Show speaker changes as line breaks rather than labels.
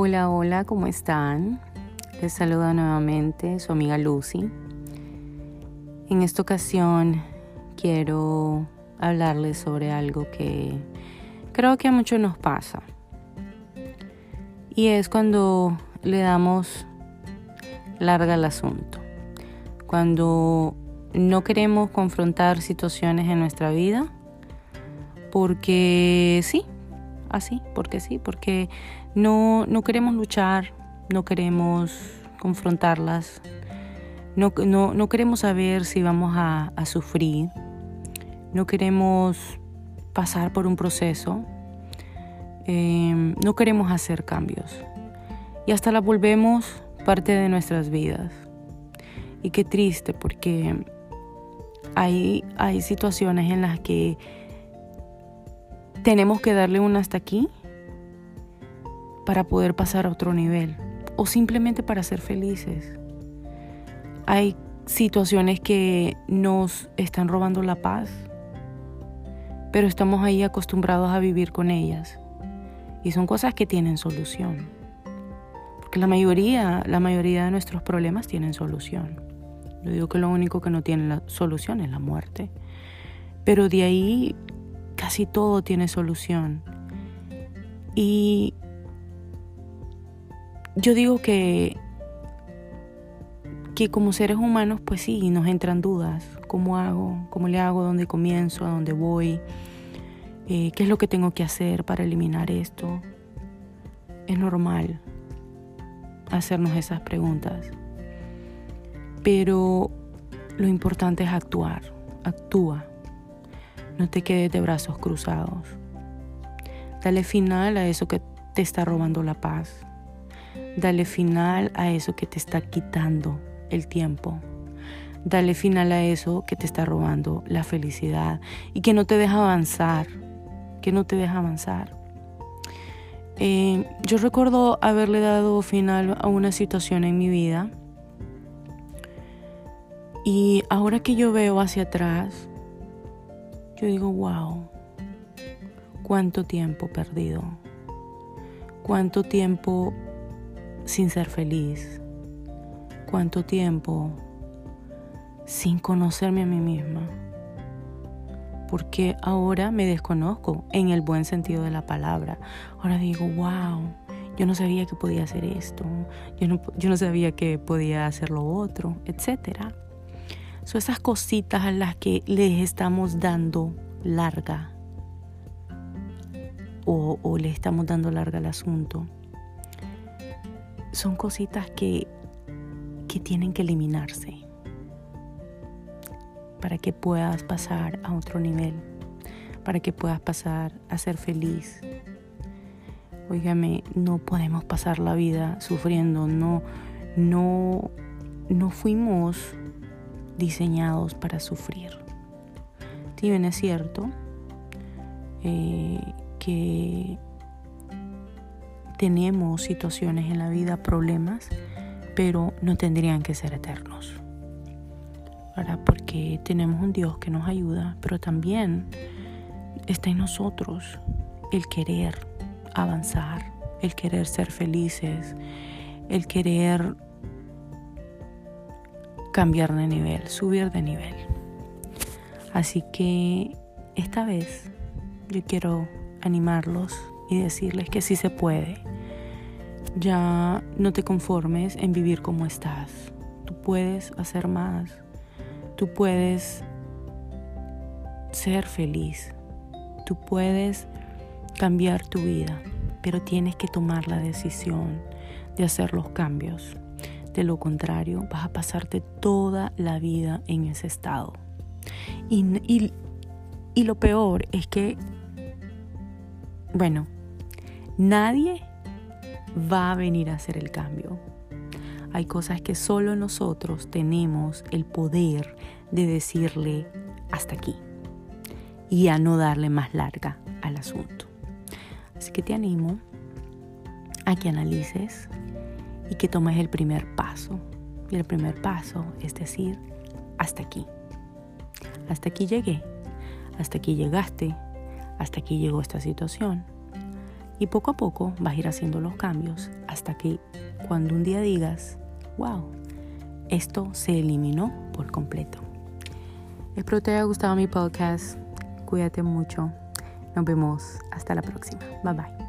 Hola, hola, ¿cómo están? Les saluda nuevamente su amiga Lucy. En esta ocasión quiero hablarles sobre algo que creo que a muchos nos pasa. Y es cuando le damos larga al asunto. Cuando no queremos confrontar situaciones en nuestra vida porque sí, así, porque sí, porque no, no queremos luchar, no queremos confrontarlas, no, no, no queremos saber si vamos a, sufrir, no queremos pasar por un proceso, eh, no queremos hacer cambios y hasta la volvemos parte de nuestras vidas. Y qué triste porque hay, hay situaciones en las que tenemos que darle un hasta aquí para poder pasar a otro nivel o simplemente para ser felices. Hay situaciones que nos están robando la paz, pero estamos ahí acostumbrados a vivir con ellas. Y son cosas que tienen solución. Porque la mayoría, la mayoría de nuestros problemas tienen solución. Yo digo que lo único que no tiene la solución es la muerte. Pero de ahí casi todo tiene solución. Y yo digo que, que como seres humanos, pues sí, nos entran dudas. ¿Cómo hago? ¿Cómo le hago? ¿Dónde comienzo? ¿A dónde voy? Eh, ¿Qué es lo que tengo que hacer para eliminar esto? Es normal hacernos esas preguntas. Pero lo importante es actuar. Actúa. No te quedes de brazos cruzados. Dale final a eso que te está robando la paz. Dale final a eso que te está quitando el tiempo. Dale final a eso que te está robando la felicidad y que no te deja avanzar. Que no te deja avanzar. Eh, yo recuerdo haberle dado final a una situación en mi vida. Y ahora que yo veo hacia atrás, yo digo, wow, cuánto tiempo perdido. Cuánto tiempo sin ser feliz? ¿Cuánto tiempo sin conocerme a mí misma? Porque ahora me desconozco en el buen sentido de la palabra. Ahora digo, wow, yo no sabía que podía hacer esto, yo no, yo no sabía que podía hacer lo otro, etc. Son esas cositas a las que les estamos dando larga. O, o le estamos dando larga al asunto. Son cositas que, que tienen que eliminarse para que puedas pasar a otro nivel, para que puedas pasar a ser feliz. Óigame, no podemos pasar la vida sufriendo, no, no, no fuimos diseñados para sufrir. Si bien es cierto eh, que tenemos situaciones en la vida, problemas, pero no tendrían que ser eternos. ¿verdad? Porque tenemos un Dios que nos ayuda, pero también está en nosotros el querer avanzar, el querer ser felices, el querer cambiar de nivel, subir de nivel. Así que esta vez yo quiero animarlos y decirles que sí se puede. Ya no te conformes en vivir como estás. Tú puedes hacer más. Tú puedes ser feliz. Tú puedes cambiar tu vida, pero tienes que tomar la decisión de hacer los cambios. De lo contrario, vas a pasarte toda la vida en ese estado. Y, y, y lo peor es que, bueno, Nadie va a venir a hacer el cambio. Hay cosas que solo nosotros tenemos el poder de decirle hasta aquí y a no darle más larga al asunto. Así que te animo a que analices y que tomes el primer paso. Y el primer paso es decir, hasta aquí. Hasta aquí llegué. Hasta aquí llegaste. Hasta aquí llegó esta situación Y poco a poco vas a ir haciendo los cambios hasta que cuando un día digas, wow, esto se eliminó por completo. Espero te haya gustado mi podcast. Cuídate mucho. Nos vemos hasta la próxima. Bye bye.